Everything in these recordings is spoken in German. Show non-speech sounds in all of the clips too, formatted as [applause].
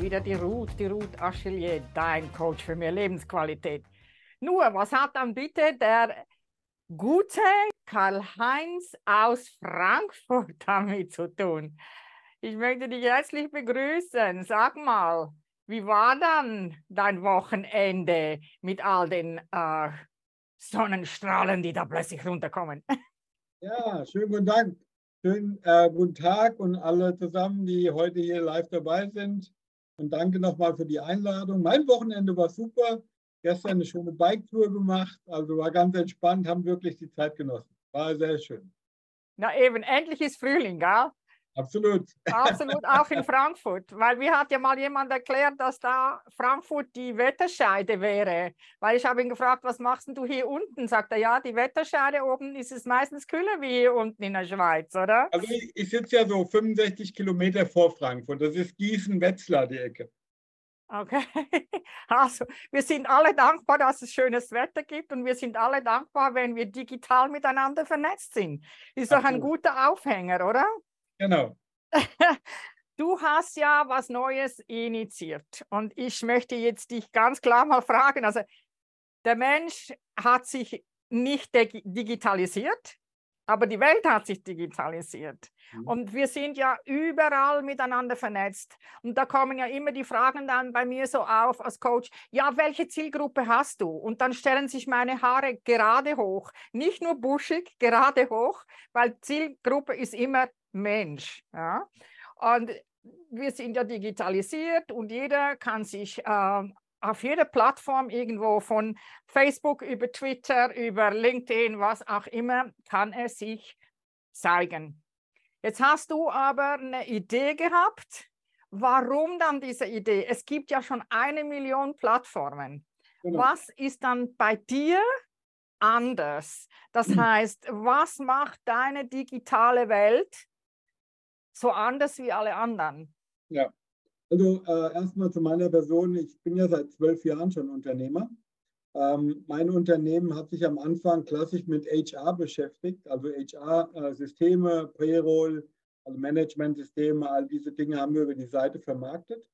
Wieder die Ruth, die Ruth Achillier, dein Coach für mehr Lebensqualität. Nur, was hat dann bitte der gute Karl-Heinz aus Frankfurt [laughs] damit zu tun? Ich möchte dich herzlich begrüßen. Sag mal, wie war dann dein Wochenende mit all den äh, Sonnenstrahlen, die da plötzlich runterkommen? [laughs] Ja, schönen guten Dank. Schönen äh, guten Tag und alle zusammen, die heute hier live dabei sind. Und danke nochmal für die Einladung. Mein Wochenende war super. Gestern eine schöne Bike-Tour gemacht. Also war ganz entspannt, haben wirklich die Zeit genossen. War sehr schön. Na eben, endlich ist Frühling, gell? Absolut. Absolut, auch in Frankfurt. Weil mir hat ja mal jemand erklärt, dass da Frankfurt die Wetterscheide wäre. Weil ich habe ihn gefragt, was machst du hier unten? Sagt er, ja, die Wetterscheide oben ist es meistens kühler wie hier unten in der Schweiz, oder? Also ich, ich sitze ja so 65 Kilometer vor Frankfurt. Das ist Gießen-Wetzlar, die Ecke. Okay, [laughs] also wir sind alle dankbar, dass es schönes Wetter gibt und wir sind alle dankbar, wenn wir digital miteinander vernetzt sind. Ist doch ein guter Aufhänger, oder? Genau. [laughs] Du hast ja was Neues initiiert und ich möchte jetzt dich ganz klar mal fragen. Also der Mensch hat sich nicht digitalisiert, aber die Welt hat sich digitalisiert. Mhm. Und wir sind ja überall miteinander vernetzt. Und da kommen ja immer die Fragen dann bei mir so auf als Coach, ja, welche Zielgruppe hast du? Und dann stellen sich meine Haare gerade hoch. Nicht nur buschig, gerade hoch, weil Zielgruppe ist immer Mensch. Ja? Und wir sind ja digitalisiert und jeder kann sich äh, auf jeder Plattform irgendwo von Facebook über Twitter, über LinkedIn, was auch immer, kann er sich zeigen. Jetzt hast du aber eine Idee gehabt. Warum dann diese Idee? Es gibt ja schon eine Million Plattformen. Genau. Was ist dann bei dir anders? Das [clears throat] heißt, was macht deine digitale Welt so anders wie alle anderen? Ja, also äh, erstmal zu meiner Person. Ich bin ja seit zwölf Jahren schon Unternehmer. Ähm, mein Unternehmen hat sich am Anfang klassisch mit HR beschäftigt, also HR-Systeme, äh, Payroll, also Management-Systeme, all diese Dinge haben wir über die Seite vermarktet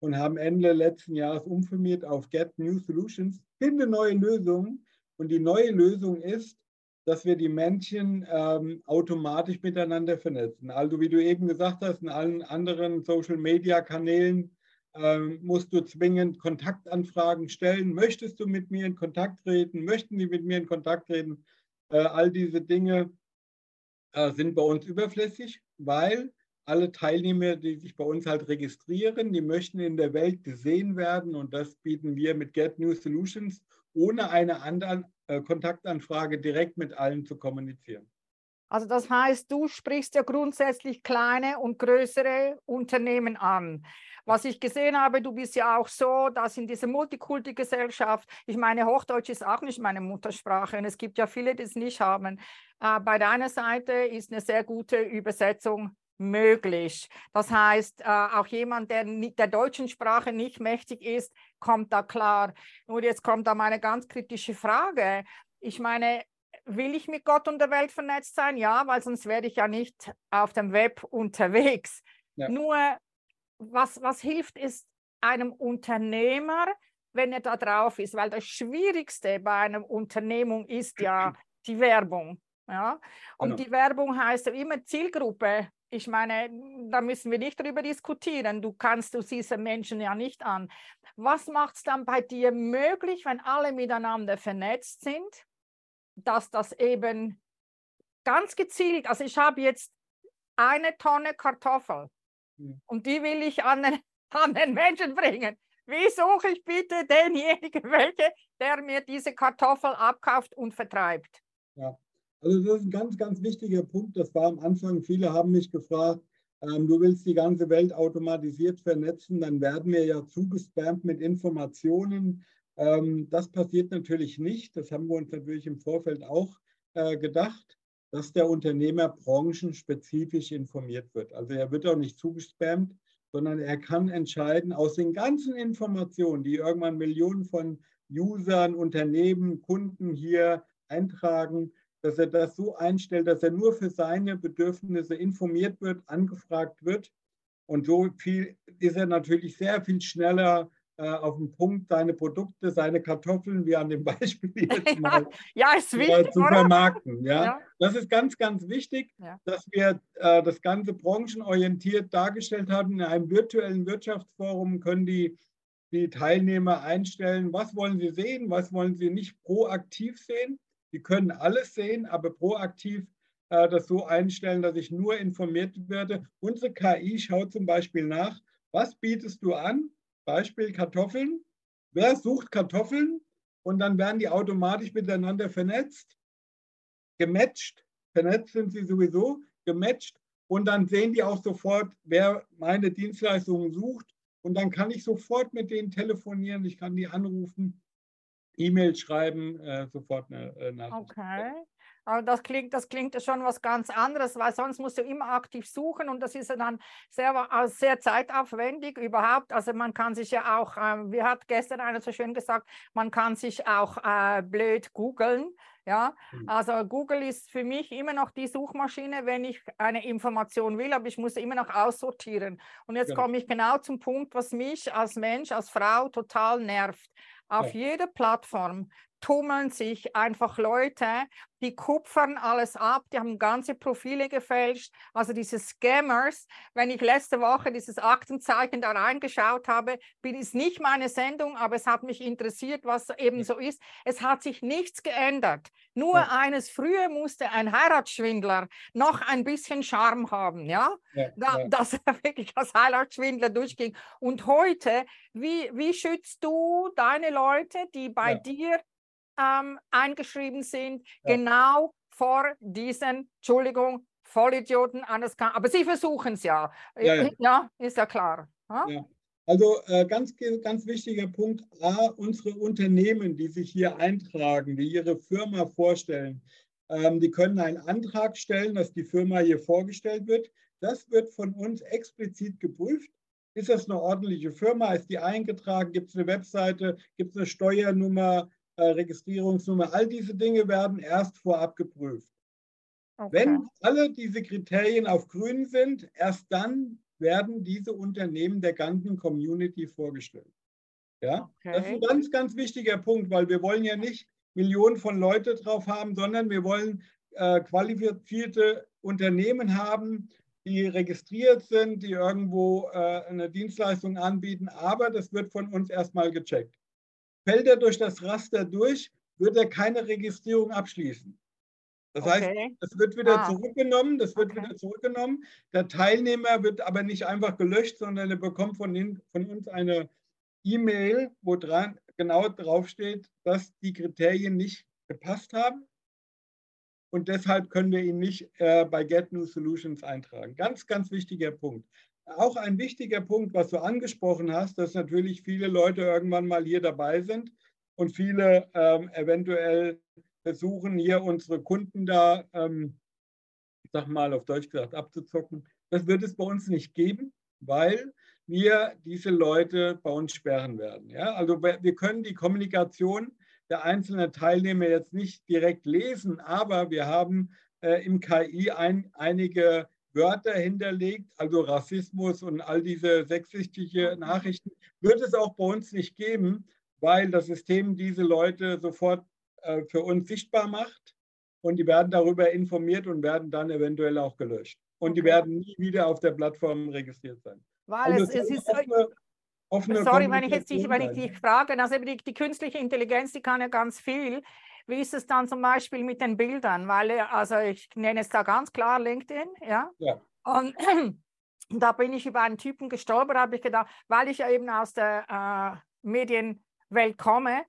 und haben Ende letzten Jahres umfirmiert auf Get New Solutions, finde neue Lösungen. Und die neue Lösung ist, dass wir die Menschen ähm, automatisch miteinander vernetzen. Also wie du eben gesagt hast, in allen anderen Social-Media-Kanälen ähm, musst du zwingend Kontaktanfragen stellen. Möchtest du mit mir in Kontakt treten? Möchten die mit mir in Kontakt treten? Äh, all diese Dinge äh, sind bei uns überflüssig, weil alle Teilnehmer, die sich bei uns halt registrieren, die möchten in der Welt gesehen werden und das bieten wir mit Get New Solutions, ohne eine andere äh, Kontaktanfrage direkt mit allen zu kommunizieren. Also das heißt, du sprichst ja grundsätzlich kleine und größere Unternehmen an. Was ich gesehen habe, du bist ja auch so, dass in dieser Multikulti-Gesellschaft, ich meine, Hochdeutsch ist auch nicht meine Muttersprache und es gibt ja viele, die es nicht haben. Äh, bei deiner Seite ist eine sehr gute Übersetzung möglich. Das heißt, äh, auch jemand, der der deutschen Sprache nicht mächtig ist, kommt da klar. Nur jetzt kommt da meine ganz kritische Frage. Ich meine, will ich mit Gott und der Welt vernetzt sein? Ja, weil sonst werde ich ja nicht auf dem Web unterwegs. Ja. Nur, was, was hilft ist einem Unternehmer, wenn er da drauf ist? Weil das Schwierigste bei einer Unternehmung ist ja [clears throat] die Werbung. Ja? Und genau. die Werbung heißt ja immer Zielgruppe ich meine, da müssen wir nicht darüber diskutieren. Du kannst, du siehst Menschen ja nicht an. Was macht es dann bei dir möglich, wenn alle miteinander vernetzt sind, dass das eben ganz gezielt, also ich habe jetzt eine Tonne Kartoffel mhm. und die will ich an den, [laughs] an den Menschen bringen. Wie suche ich bitte denjenigen, [laughs] welche, der mir diese Kartoffel abkauft und vertreibt? Ja. Also das ist ein ganz, ganz wichtiger Punkt. Das war am Anfang, viele haben mich gefragt, ähm, du willst die ganze Welt automatisiert vernetzen, dann werden wir ja zugespammt mit Informationen. Ähm, das passiert natürlich nicht. Das haben wir uns natürlich im Vorfeld auch äh, gedacht, dass der Unternehmer branchenspezifisch informiert wird. Also er wird auch nicht zugespammt, sondern er kann entscheiden aus den ganzen Informationen, die irgendwann Millionen von Usern, Unternehmen, Kunden hier eintragen, dass er das so einstellt, dass er nur für seine Bedürfnisse informiert wird, angefragt wird Und so viel ist er natürlich sehr viel schneller äh, auf den Punkt, seine Produkte, seine Kartoffeln, wie an dem [laughs] Beispiel [laughs] jetzt mal, ja, ist wichtig, zu vermarkten. Ja? ja? Das ist ganz, ganz wichtig, ja. dass wir äh, das Ganze branchenorientiert dargestellt haben. In einem virtuellen Wirtschaftsforum können die, die Teilnehmer einstellen, was wollen sie sehen, was wollen sie nicht proaktiv sehen. Sie können alles sehen, aber proaktiv äh, das so einstellen, dass ich nur informiert werde. Unsere KI schaut zum Beispiel nach, was bietest du an? Beispiel Kartoffeln. Wer sucht Kartoffeln? Und dann werden die automatisch miteinander vernetzt, gematcht. Vernetzt sind sie sowieso, gematcht. Und dann sehen die auch sofort, wer meine Dienstleistungen sucht. Und dann kann ich sofort mit denen telefonieren, ich kann die anrufen, E-Mail schreiben, äh, sofort eine äh, Nachricht. Okay. Aber das klingt, das klingt schon was ganz anderes, weil sonst musst du immer aktiv suchen und das ist dann sehr, sehr zeitaufwendig überhaupt. Also man kann sich ja auch, äh, wie hat gestern einer so schön gesagt, man kann sich auch äh, blöd googeln. Ja, mhm. also Google ist für mich immer noch die Suchmaschine, wenn ich eine Information will, aber ich muss immer noch aussortieren. Und jetzt genau. komme ich genau zum Punkt, was mich als Mensch, als Frau total nervt. Auf ja. jeder Plattform tummeln sich einfach Leute, die kupfern alles ab, die haben ganze Profile gefälscht. Also diese Scammers, wenn ich letzte Woche dieses Aktenzeichen da reingeschaut habe, bin es nicht meine Sendung, aber es hat mich interessiert, was eben so ist. Es hat sich nichts geändert. Nur ja. eines, früher musste ein Heiratsschwindler noch ein bisschen Charme haben, ja, ja, da, ja. dass [laughs] er wirklich als Heiratsschwindler durchging. Und heute, wie, wie schützt du deine Leute, die bei dir ähm, eingeschrieben sind, ja. genau vor diesen, Entschuldigung, Vollidioten, anders kann, aber sie versuchen es ja. Ja, ja. ja, ist ja klar. Ja? Also äh, ganz, ganz wichtiger Punkt, A, unsere Unternehmen, die sich hier eintragen, die ihre Firma vorstellen, ähm, die können einen Antrag stellen, dass die Firma hier vorgestellt wird. Das wird von uns explizit geprüft. Ist das eine ordentliche Firma? Ist die eingetragen? Gibt es eine Webseite? Gibt es eine Steuernummer? Äh, Registrierungsnummer, all diese Dinge werden erst vorab geprüft. Okay. Wenn alle diese Kriterien auf grün sind, erst dann werden diese Unternehmen der ganzen Community vorgestellt. Ja, okay. das ist ein ganz, ganz wichtiger Punkt, weil wir wollen ja nicht Millionen von Leuten drauf haben, sondern wir wollen äh, qualifizierte Unternehmen haben, die registriert sind, die irgendwo äh, eine Dienstleistung anbieten, aber das wird von uns erstmal gecheckt. Fällt er durch das Raster durch, wird er keine Registrierung abschließen. Das okay. heißt, es wird wieder ah. zurückgenommen, das wird okay. wieder zurückgenommen. Der Teilnehmer wird aber nicht einfach gelöscht, sondern er bekommt von, den, von uns eine E-Mail, wo dran, genau draufsteht, dass die Kriterien nicht gepasst haben. Und deshalb können wir ihn nicht äh, bei Get New Solutions eintragen. Ganz, ganz wichtiger Punkt auch ein wichtiger Punkt, was du angesprochen hast, dass natürlich viele Leute irgendwann mal hier dabei sind und viele ähm, eventuell versuchen, hier unsere Kunden da, ähm, ich sag mal auf Deutsch gesagt, abzuzocken. Das wird es bei uns nicht geben, weil wir diese Leute bei uns sperren werden. Ja? Also wir können die Kommunikation der einzelnen Teilnehmer jetzt nicht direkt lesen, aber wir haben äh, im KI ein, einige Wörter hinterlegt, also Rassismus und all diese sexistische Nachrichten, wird es auch bei uns nicht geben, weil das System diese Leute sofort äh, für uns sichtbar macht und die werden darüber informiert und werden dann eventuell auch gelöscht. Und die werden nie wieder auf der Plattform registriert sein. Weil also es, es ist offene, offene Sorry, wenn ich jetzt dich, wenn ich dich frage, also die, die künstliche Intelligenz, die kann ja ganz viel. Wie ist es dann zum Beispiel mit den Bildern? Weil, äh, also ich nenne es da ganz klar LinkedIn, ja. ja. Und [clears throat] da bin ich über einen Typen gestolpert, habe ich gedacht, weil ich ja eben aus der äh, Medienwelt komme,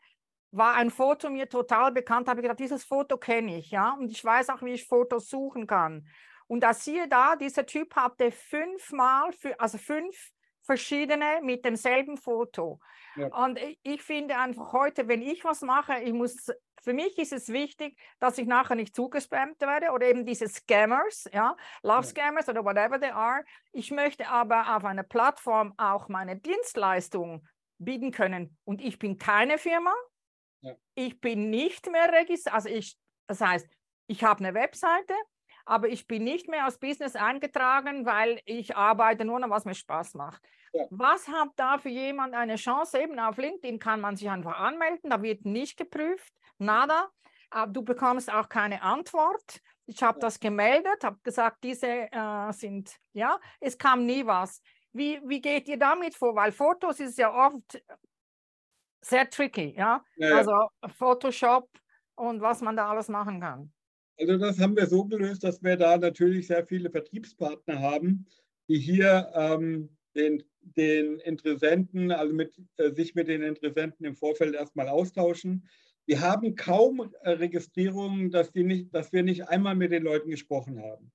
war ein Foto mir total bekannt, habe ich gedacht, dieses Foto kenne ich, ja. Und ich weiß auch, wie ich Fotos suchen kann. Und da siehe da, dieser Typ hatte fünfmal, für, also fünf verschiedene mit demselben Foto. Ja. Und ich finde einfach heute, wenn ich was mache, ich muss, für mich ist es wichtig, dass ich nachher nicht zugespammt werde oder eben diese Scammers, ja, Love Scammers oder whatever they are. Ich möchte aber auf einer Plattform auch meine Dienstleistung bieten können. Und ich bin keine Firma. Ja. Ich bin nicht mehr registriert. Also ich, das heißt, ich habe eine Webseite, aber ich bin nicht mehr als Business eingetragen, weil ich arbeite nur noch, was mir Spaß macht. Ja. Was hat da für jemand eine Chance? Eben auf LinkedIn kann man sich einfach anmelden, da wird nicht geprüft, nada. Aber du bekommst auch keine Antwort. Ich habe das gemeldet, habe gesagt, diese äh, sind, ja, es kam nie was. Wie, wie geht ihr damit vor? Weil Fotos ist ja oft sehr tricky, ja? ja? Also Photoshop und was man da alles machen kann. Also das haben wir so gelöst, dass wir da natürlich sehr viele Vertriebspartner haben, die hier ähm, den, den Interessenten, also mit, äh, sich mit den Interessenten im Vorfeld erstmal austauschen. Wir haben kaum äh, Registrierungen, dass, die nicht, dass wir nicht einmal mit den Leuten gesprochen haben.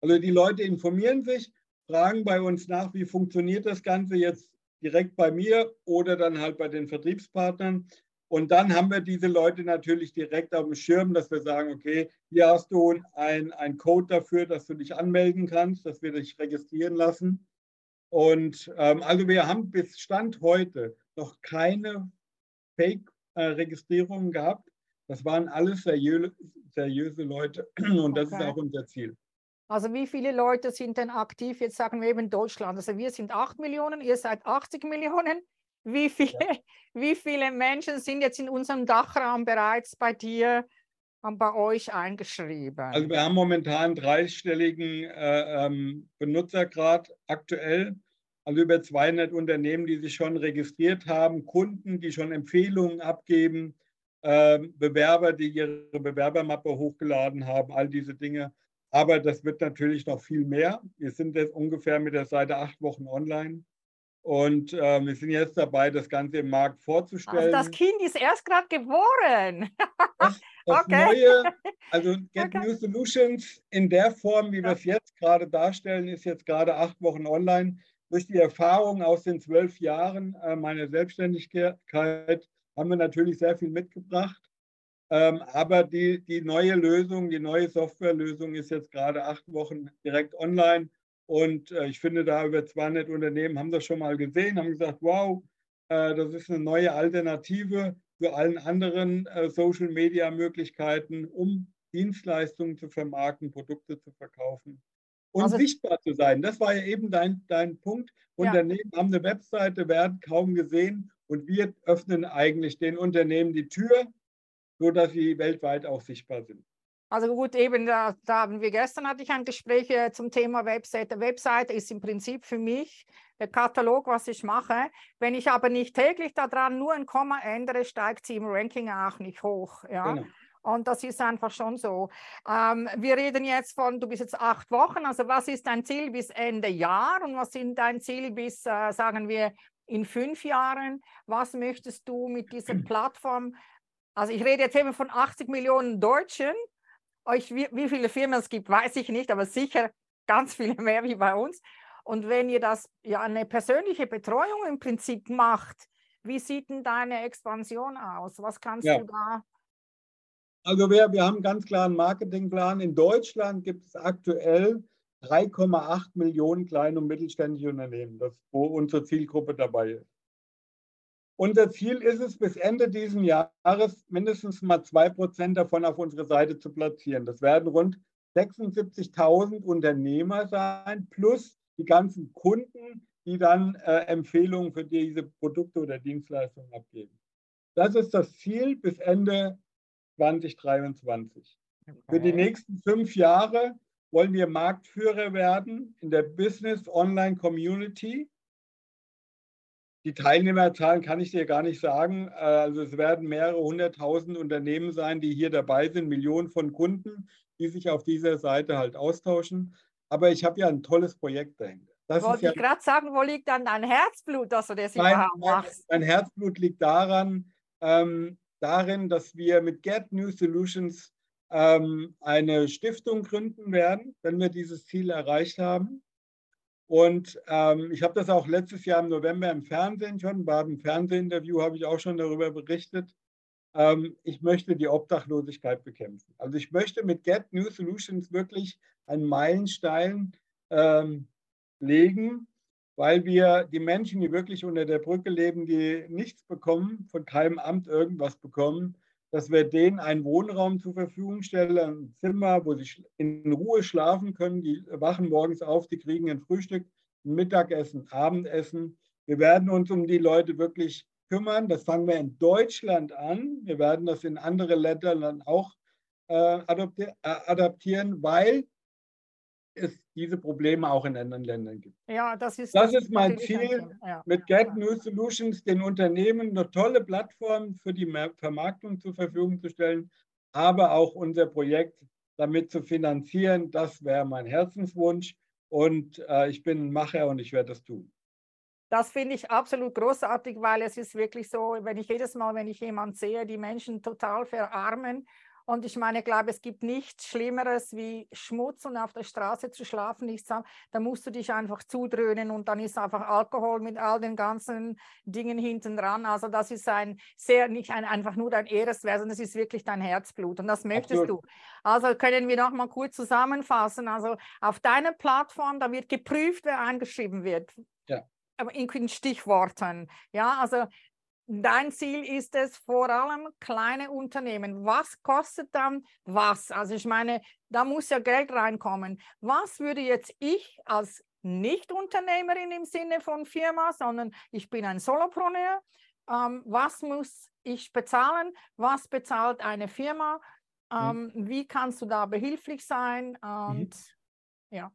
Also die Leute informieren sich, fragen bei uns nach, wie funktioniert das Ganze jetzt direkt bei mir oder dann halt bei den Vertriebspartnern. Und dann haben wir diese Leute natürlich direkt auf dem Schirm, dass wir sagen, okay, hier hast du ein, Code dafür, dass du dich anmelden kannst, dass wir dich registrieren lassen. Und ähm, also wir haben bis Stand heute noch keine Fake-Registrierungen gehabt. Das waren alles seriö seriöse Leute [clears throat] und das okay. ist auch unser Ziel. Also wie viele Leute sind denn aktiv? Jetzt sagen wir eben Deutschland. Also wir sind 8 Millionen, ihr seid 80 Millionen. Wie viele, ja. [laughs] wie viele Menschen sind jetzt in unserem Dachraum bereits bei dir und bei euch eingeschrieben? Also wir haben momentan dreistelligen äh, ähm, Benutzergrad aktuell. Also über 200 Unternehmen, die sich schon registriert haben, Kunden, die schon Empfehlungen abgeben, äh, Bewerber, die ihre Bewerbermappe hochgeladen haben, all diese Dinge. Aber das wird natürlich noch viel mehr. Wir sind jetzt ungefähr mit der Seite acht Wochen online. Und äh, wir sind jetzt dabei, das Ganze im Markt vorzustellen. Also das Kind ist erst gerade geboren. Das, [laughs] das okay. neue, also [laughs] Get okay. New Solutions in der Form, wie wir es jetzt gerade darstellen, ist jetzt gerade acht Wochen online. Durch die Erfahrung aus den zwölf Jahren äh, meiner Selbstständigkeit haben wir natürlich sehr viel mitgebracht. Ähm, aber die, die neue Lösung, die neue Softwarelösung ist jetzt gerade acht Wochen direkt online und äh, ich finde, da über 200 Unternehmen haben das schon mal gesehen, haben gesagt, wow, äh, das ist eine neue Alternative zu allen anderen äh, Social-Media-Möglichkeiten, um Dienstleistungen zu vermarkten, Produkte zu verkaufen und also, sichtbar zu sein. Das war ja eben dein, dein Punkt. Unternehmen ja. haben eine Webseite, werden kaum gesehen und wir öffnen eigentlich den Unternehmen die Tür, sodass sie weltweit auch sichtbar sind. Also gut, eben da, da, haben wir gestern hatte ich ein Gespräch äh, zum Thema Webseite. Webseite ist im Prinzip für mich der Katalog, was ich mache. Wenn ich aber nicht täglich daran nur ein Komma ändere, steigt sie im Ranking auch nicht hoch. Ja. Genau. Und das ist einfach schon so. Ähm, wir reden jetzt von, du bist jetzt acht Wochen, also was ist dein Ziel bis Ende Jahr und was sind dein Ziel bis, äh, sagen wir, in fünf Jahren? Was möchtest du mit dieser Plattform? Also ich rede jetzt eben von 80 Millionen Deutschen euch, wie, wie viele Firmen es gibt, weiß ich nicht, aber sicher ganz viele [laughs] mehr wie bei uns. Und wenn ihr das ja eine persönliche Betreuung im Prinzip macht, wie sieht denn deine Expansion aus? Was kannst ja. du da? Also wir, wir haben ganz klar einen Marketingplan. In Deutschland gibt es aktuell 3,8 Millionen kleine und mittelständische Unternehmen, das, wo unsere Zielgruppe dabei ist. Unser Ziel ist es, bis Ende dieses Jahres mindestens mal zwei Prozent davon auf unsere Seite zu platzieren. Das werden rund 76.000 Unternehmer sein, plus die ganzen Kunden, die dann äh, Empfehlungen für diese Produkte oder Dienstleistungen abgeben. Das ist das Ziel bis Ende 2023. Okay. Für die nächsten fünf Jahre wollen wir Marktführer werden in der Business Online Community die Teilnehmerzahlen kann ich dir gar nicht sagen. Äh, also es werden mehrere hunderttausend Unternehmen sein, die hier dabei sind, Millionen von Kunden, die sich auf dieser Seite halt austauschen. Aber ich habe ja ein tolles Projekt dahinter. Das Wollte ja, ich gerade sagen, wo liegt dann dein Herzblut, dass du das mein, überhaupt machst? Mein Herzblut liegt daran, ähm, darin, dass wir mit Get New Solutions ähm, eine Stiftung gründen werden, wenn wir dieses Ziel erreicht haben. Und ähm, ich habe das auch letztes Jahr im November im Fernsehen schon, bei einem Fernsehinterview habe ich auch schon darüber berichtet. Ähm, ich möchte die Obdachlosigkeit bekämpfen. Also ich möchte mit Get New Solutions wirklich einen Meilenstein ähm, legen, weil wir die Menschen, die wirklich unter der Brücke leben, die nichts bekommen, von keinem Amt irgendwas bekommen, dass wir denen einen Wohnraum zur Verfügung stellen, ein Zimmer, wo sie in Ruhe schlafen können. Die wachen morgens auf, die kriegen ein Frühstück, ein Mittagessen, Abendessen. Wir werden uns um die Leute wirklich kümmern. Das fangen wir in Deutschland an. Wir werden das in andere Länder dann auch äh, adaptieren, weil es diese Probleme auch in anderen Ländern gibt. Ja, das ist, das, das ist mein Ziel, ja. mit Get New Solutions den Unternehmen eine tolle Plattform für die Vermarktung zur Verfügung zu stellen, aber auch unser Projekt damit zu finanzieren. Das wäre mein Herzenswunsch und äh, ich bin ein Macher und ich werde das tun. Das finde ich absolut großartig, weil es ist wirklich so, wenn ich jedes Mal, wenn ich jemanden sehe, die Menschen total verarmen und ich meine, ich glaube, es gibt nichts Schlimmeres wie Schmutz und auf der Straße zu schlafen. Ich sage, da musst du dich einfach zudröhnen und dann ist einfach Alkohol mit all den ganzen Dingen hinten dran. Also das ist ein sehr, nicht ein, einfach nur dein Ehreswert, sondern es ist wirklich dein Herzblut und das möchtest Absolut. du. Also können wir noch mal kurz zusammenfassen. Also auf deiner Plattform, da wird geprüft, wer eingeschrieben wird. Ja in Stichworten. Ja, also Dein Ziel ist es vor allem kleine Unternehmen. Was kostet dann was? Also ich meine, da muss ja Geld reinkommen. Was würde jetzt ich als Nicht-Unternehmerin im Sinne von Firma, sondern ich bin ein Solopreneur, ähm, was muss ich bezahlen? Was bezahlt eine Firma? Mhm. Ähm, mhm. Wie kannst du da behilflich sein? Und mhm. ja.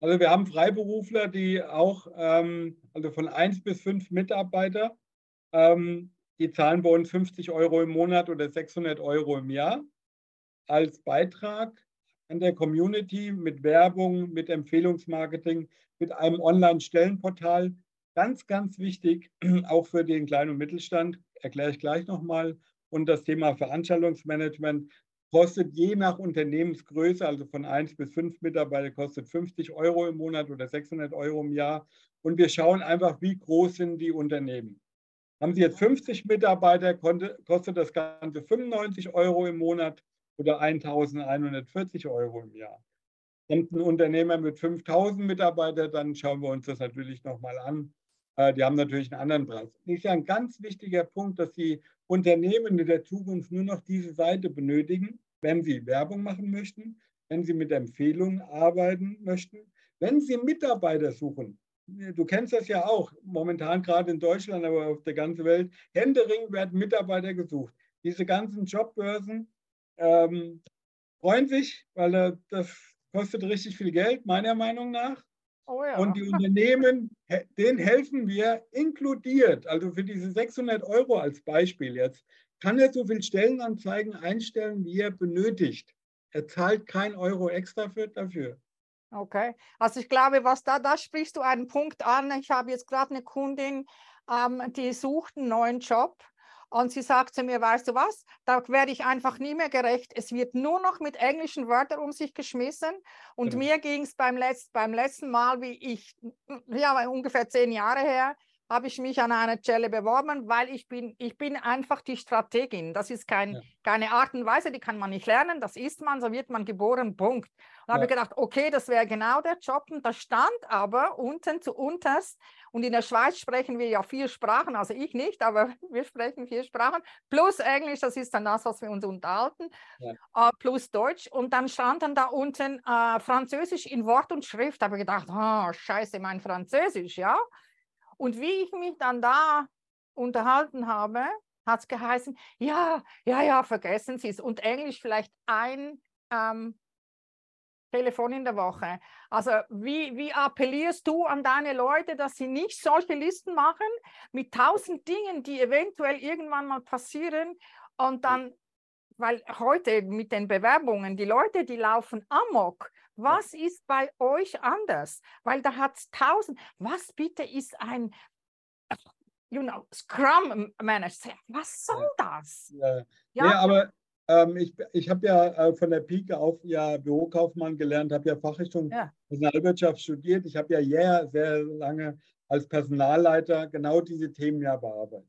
Also wir haben Freiberufler, die auch, ähm, also von 1 bis 5 Mitarbeiter, ähm, die zahlen bei uns 50 Euro im Monat oder 600 Euro im Jahr als Beitrag an der Community mit Werbung, mit Empfehlungsmarketing, mit einem Online-Stellenportal. Ganz, ganz wichtig, [clears throat] auch für den kleinen und Mittelstand, erkläre ich gleich nochmal. Und das Thema Veranstaltungsmanagement kostet je nach Unternehmensgröße, also von 1 bis 5 Mitarbeiter, kostet 50 Euro im Monat oder 600 Euro im Jahr. Und wir schauen einfach, wie groß sind die Unternehmen. Haben Sie jetzt 50 Mitarbeiter, kostet das Ganze 95 Euro im Monat oder 1140 Euro im Jahr. Kommt ein Unternehmer mit 5000 Mitarbeitern, dann schauen wir uns das natürlich nochmal an. Äh, die haben natürlich einen anderen Preis. Das ist ja ein ganz wichtiger Punkt, dass die Unternehmen in der Zukunft nur noch diese Seite benötigen, wenn sie Werbung machen möchten, wenn sie mit Empfehlungen arbeiten möchten, wenn sie Mitarbeiter suchen du kennst das ja auch, momentan gerade in Deutschland, aber auf der ganzen Welt, Händering werden Mitarbeiter gesucht. Diese ganzen Jobbörsen ähm, freuen sich, weil äh, das kostet richtig viel Geld, meiner Meinung nach. Oh ja. Und die Unternehmen, denen helfen wir inkludiert, also für diese 600 Euro als Beispiel jetzt, kann er so viele Stellenanzeigen einstellen, wie er benötigt. Er zahlt kein Euro extra für, dafür. Okay, also ich glaube, was da, da sprichst du einen Punkt an. Ich habe jetzt gerade eine Kundin, ähm, die sucht einen neuen Job und sie sagt zu mir, weißt du was, da werde ich einfach nie mehr gerecht. Es wird nur noch mit englischen Wörtern um sich geschmissen. Und genau. mir ging es beim, Letz-, beim letzten Mal, wie ich, ja, ungefähr zehn Jahre her, habe ich mich an einer Stelle beworben, weil ich bin, ich bin einfach die Strategin. Das ist kein, ja. keine Art und Weise, die kann man nicht lernen. Das ist man, so wird man geboren, Punkt. Und ja. habe gedacht, okay, das wäre genau der Job. Und da stand aber unten zu unterst, und in der Schweiz sprechen wir ja vier Sprachen, also ich nicht, aber [laughs] wir sprechen vier Sprachen, plus Englisch, das ist dann das, was wir uns unterhalten, ja. uh, plus Deutsch. Und dann stand dann da unten uh, Französisch in Wort und Schrift. Da habe ich gedacht, oh, scheiße, mein Französisch, ja. Und wie ich mich dann da unterhalten habe, hat es geheißen, ja, ja, ja, vergessen Sie es. Und Englisch vielleicht ein ähm, Telefon in der Woche. Also wie, wie appellierst du an deine Leute, dass sie nicht solche Listen machen mit tausend Dingen, die eventuell irgendwann mal passieren und dann, weil heute mit den Bewerbungen, die Leute, die laufen amok, was ist bei euch anders? Weil da hat es tausend. Was bitte ist ein you know, Scrum Manager? Was soll das? Ja, ja. ja aber ähm, ich, ich habe ja äh, von der Pike auf ja Bürokaufmann gelernt, habe ja Fachrichtung ja. Personalwirtschaft studiert. Ich habe ja sehr, sehr lange als Personalleiter genau diese Themen ja bearbeitet.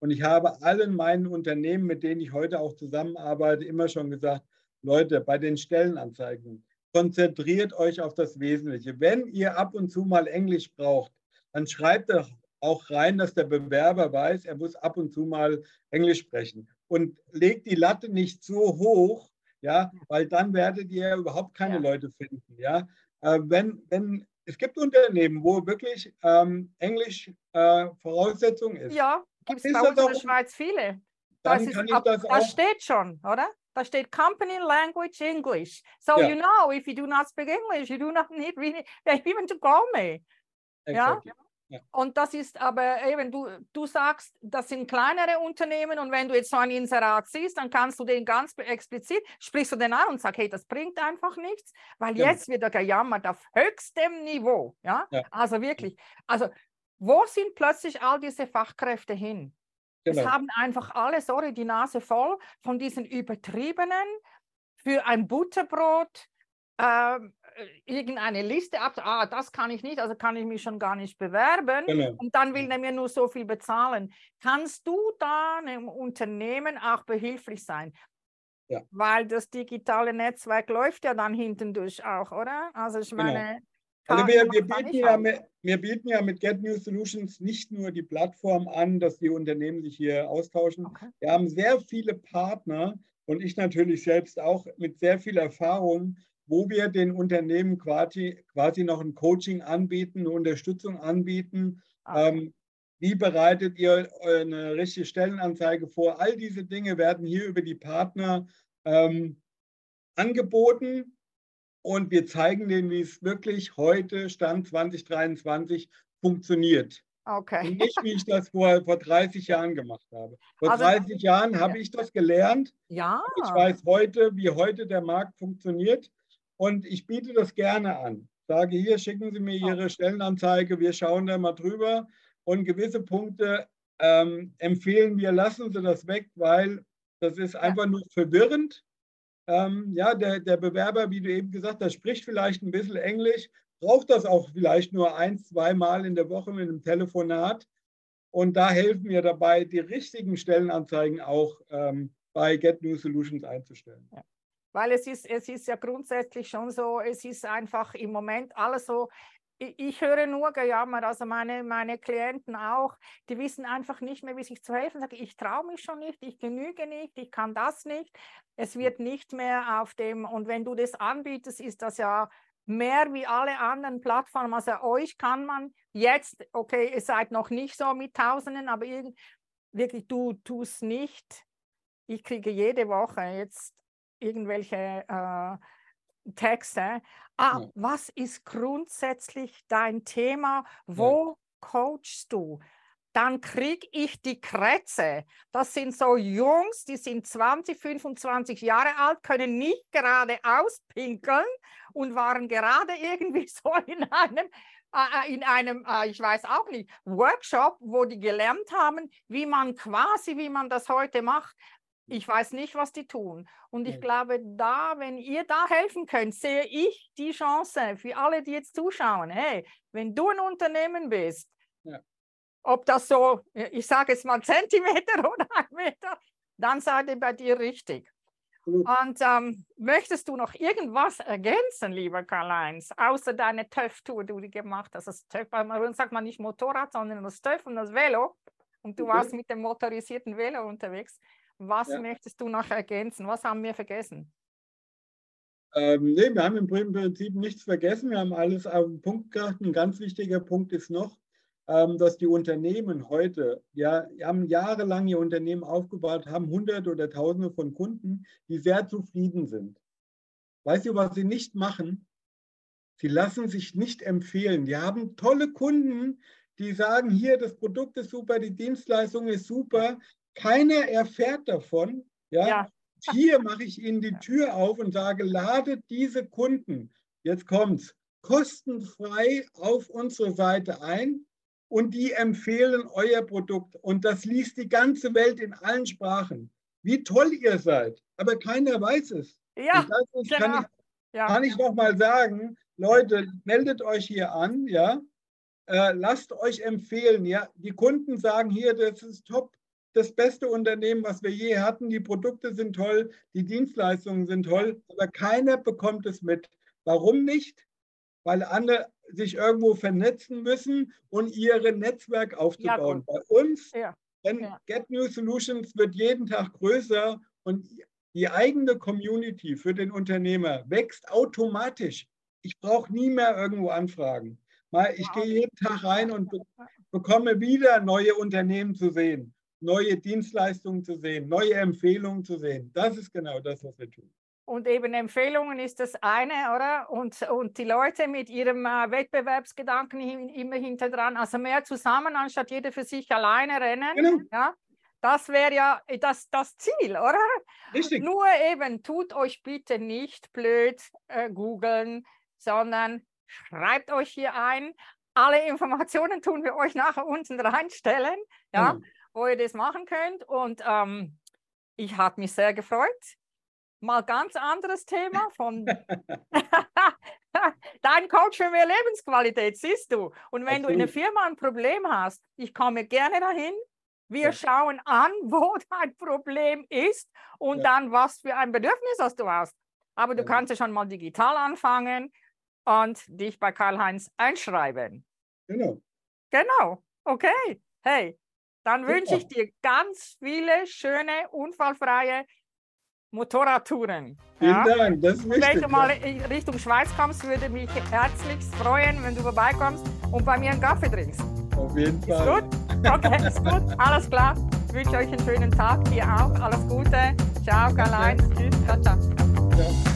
Und ich habe allen meinen Unternehmen, mit denen ich heute auch zusammenarbeite, immer schon gesagt, Leute, bei den Stellenanzeigen, konzentriert euch auf das Wesentliche. Wenn ihr ab und zu mal Englisch braucht, dann schreibt doch auch rein, dass der Bewerber weiß, er muss ab und zu mal Englisch sprechen. und legt die Latte nicht so hoch, ja, weil dann werdet ihr überhaupt keine ja. Leute finden, ja. Äh, wenn, wenn, es gibt Unternehmen, wo wirklich ähm, Englisch äh, Voraussetzung ist. Ja, gibt es bei uns in der Schweiz viele. Das steht schon, oder? Da steht Company Language English. So yeah. you know, if you do not speak English, you do not [laughs] need really even to call me. Exactly. Ja? ja? Und das ist aber eben, du, du sagst, das sind kleinere Unternehmen und wenn du jetzt so ein Inserat siehst, dann kannst du den ganz explizit, sprichst du den an und sagst, hey, das bringt einfach nichts, weil ja. jetzt wird er gejammert auf höchstem Niveau. Ja? ja? Also wirklich. Also wo sind plötzlich all diese Fachkräfte hin? Genau. Es haben einfach alle, sorry, die Nase voll von diesen übertriebenen für ein Butterbrot äh, irgendeine Liste ab. Ah, das kann ich nicht, also kann ich mich schon gar nicht bewerben. Genau. Und dann will er mir nur so viel bezahlen. Kannst du da einem Unternehmen auch behilflich sein? Ja. Weil das digitale Netzwerk läuft ja dann hinten durch auch, oder? Also ich genau. meine, genau. Also wir, wir, bieten ja mit, wir bieten ja mit Get New Solutions nicht nur die Plattform an, dass die Unternehmen sich hier austauschen. Okay. Wir haben sehr viele Partner und ich natürlich selbst auch mit sehr viel Erfahrung, wo wir den Unternehmen quasi, quasi noch ein Coaching anbieten, eine Unterstützung anbieten. Okay. Ähm, wie bereitet ihr eine richtige Stellenanzeige vor? All diese Dinge werden hier über die Partner ähm, angeboten und wir zeigen denen, wie es wirklich heute, Stand 2023, funktioniert. Okay. Und nicht, wie ich das vor, vor 30 Jahren gemacht habe. Vor also, 30 Jahren habe ich das gelernt. Ja. Ich weiß heute, wie heute der Markt funktioniert und ich biete das gerne an. Sage hier, schicken Sie mir Ihre Stellenanzeige, wir schauen da mal drüber und gewisse Punkte ähm, empfehlen wir, lassen Sie das weg, weil das ist einfach nur verwirrend ähm, ja, der, der Bewerber, wie du eben gesagt hast, spricht vielleicht ein bisschen Englisch, braucht das auch vielleicht nur ein, zweimal in der Woche mit einem Telefonat. Und da helfen wir dabei, die richtigen Stellenanzeigen auch ähm, bei Get New Solutions einzustellen. Ja. Weil es ist, es ist ja grundsätzlich schon so, es ist einfach im Moment alles so ich höre nur Gejammer, also meine, meine Klienten auch, die wissen einfach nicht mehr, wie sich zu helfen. Sage, ich traue mich schon nicht, ich genüge nicht, ich kann das nicht. Es wird nicht mehr auf dem, und wenn du das anbietest, ist das ja mehr wie alle anderen Plattformen. Also euch kann man jetzt, okay, ihr seid noch nicht so mit Tausenden, aber wirklich, du tust nicht. Ich kriege jede Woche jetzt irgendwelche äh, Texte. Ah, ja. was ist grundsätzlich dein Thema? Wo ja. coachst du? Dann kriege ich die Krätze. Das sind so Jungs, die sind 20, 25 Jahre alt, können nicht gerade auspinkeln und waren gerade irgendwie [laughs] so in einem äh, in einem, äh, ich weiß auch nicht, Workshop, wo die gelernt haben, wie man quasi, wie man das heute macht, ich weiß nicht, was die tun. Und ich glaube, da, wenn ihr da helfen könnt, sehe ich die Chance für alle, die jetzt zuschauen. Hey, wenn du ein Unternehmen bist, ja. ob das so, ich sage jetzt mal [laughs] Zentimeter oder ein Meter, dann seid ihr bei dir richtig. Und ähm, möchtest du noch irgendwas ergänzen, lieber Karl-Heinz, außer deine TÜV-Tour, die du gemacht hast? Das TÜV, sagt man nicht Motorrad, sondern das TÜV und das Velo. Und du warst mit dem motorisierten Velo unterwegs. Was ja. möchtest du noch ergänzen? Was haben wir vergessen? Ähm, nee, wir haben im Prinzip nichts vergessen. Wir haben alles auf den Punkt gebracht. Ein ganz wichtiger Punkt ist noch, ähm, dass die Unternehmen heute, ja, haben jahrelang ihr Unternehmen aufgebaut, haben hunderte oder tausende von Kunden, die sehr zufrieden sind. Weißt du, was sie nicht machen? Sie lassen sich nicht empfehlen. Die haben tolle Kunden, die sagen, hier, das Produkt ist super, die Dienstleistung ist super, keiner erfährt davon. Ja? ja. Hier mache ich Ihnen die Tür auf und sage, ladet diese Kunden, jetzt kommt's, kostenfrei auf unsere Seite ein und die empfehlen euer Produkt. Und das liest die ganze Welt in allen Sprachen. Wie toll ihr seid. Aber keiner weiß es. Ja, ist, genau. kann, ich, ja. kann ich noch mal sagen, Leute, meldet euch hier an, ja. Äh, lasst euch empfehlen, ja. Die Kunden sagen hier, das ist top das beste Unternehmen, was wir je hatten. Die Produkte sind toll, die Dienstleistungen sind toll, aber keiner bekommt es mit. Warum nicht? Weil alle sich irgendwo vernetzen müssen und ihre Netzwerk aufzubauen. Ja, Bei uns, ja. Denn ja. Get New Solutions wird jeden Tag größer und die eigene Community für den Unternehmer wächst automatisch. Ich brauche nie mehr irgendwo anfragen. Mal, ich gehe jeden Tag rein und be bekomme wieder neue Unternehmen zu sehen, neue Dienstleistungen zu sehen, neue Empfehlungen zu sehen. Das ist genau das, was wir tun. Und eben Empfehlungen ist das eine, oder? Und, und die Leute mit ihrem äh, Wettbewerbsgedanken immer hinter dran, also mehr zusammen, anstatt jeder für sich alleine rennen. Genau. Ja? Das wäre ja das, das Ziel, oder? Richtig. Nur eben, tut euch bitte nicht blöd äh, googeln, sondern schreibt euch hier ein. Alle Informationen tun wir euch nachher unten reinstellen, ja, mhm. Wo ihr das machen könnt. Und ähm, ich habe mich sehr gefreut. Mal ganz anderes Thema von [laughs] [laughs] dein Coach für mehr Lebensqualität, siehst du. Und wenn Absolut. du in der Firma ein Problem hast, ich komme gerne dahin, wir ja. schauen an, [laughs] wo dein Problem ist und ja. dann, was für ein Bedürfnis hast du hast. Aber du ja. kannst ja schon mal digital anfangen und dich bei Karl-Heinz einschreiben. Genau. Genau. Okay. Hey, dann wünsche ich dir ganz viele schöne, unfallfreie Motorradtouren. Vielen ja? Dank, das ist wichtig, Wenn du mal in Richtung Schweiz kommst, würde mich herzlich freuen, wenn du vorbeikommst und bei mir einen Kaffee trinkst. Auf jeden Fall. Ist gut? Okay, ist gut. Alles klar. Ich wünsche euch einen schönen Tag. Dir auch. Alles Gute. Ciao, Karl-Heinz. Tschüss. Ciao, ciao. ciao.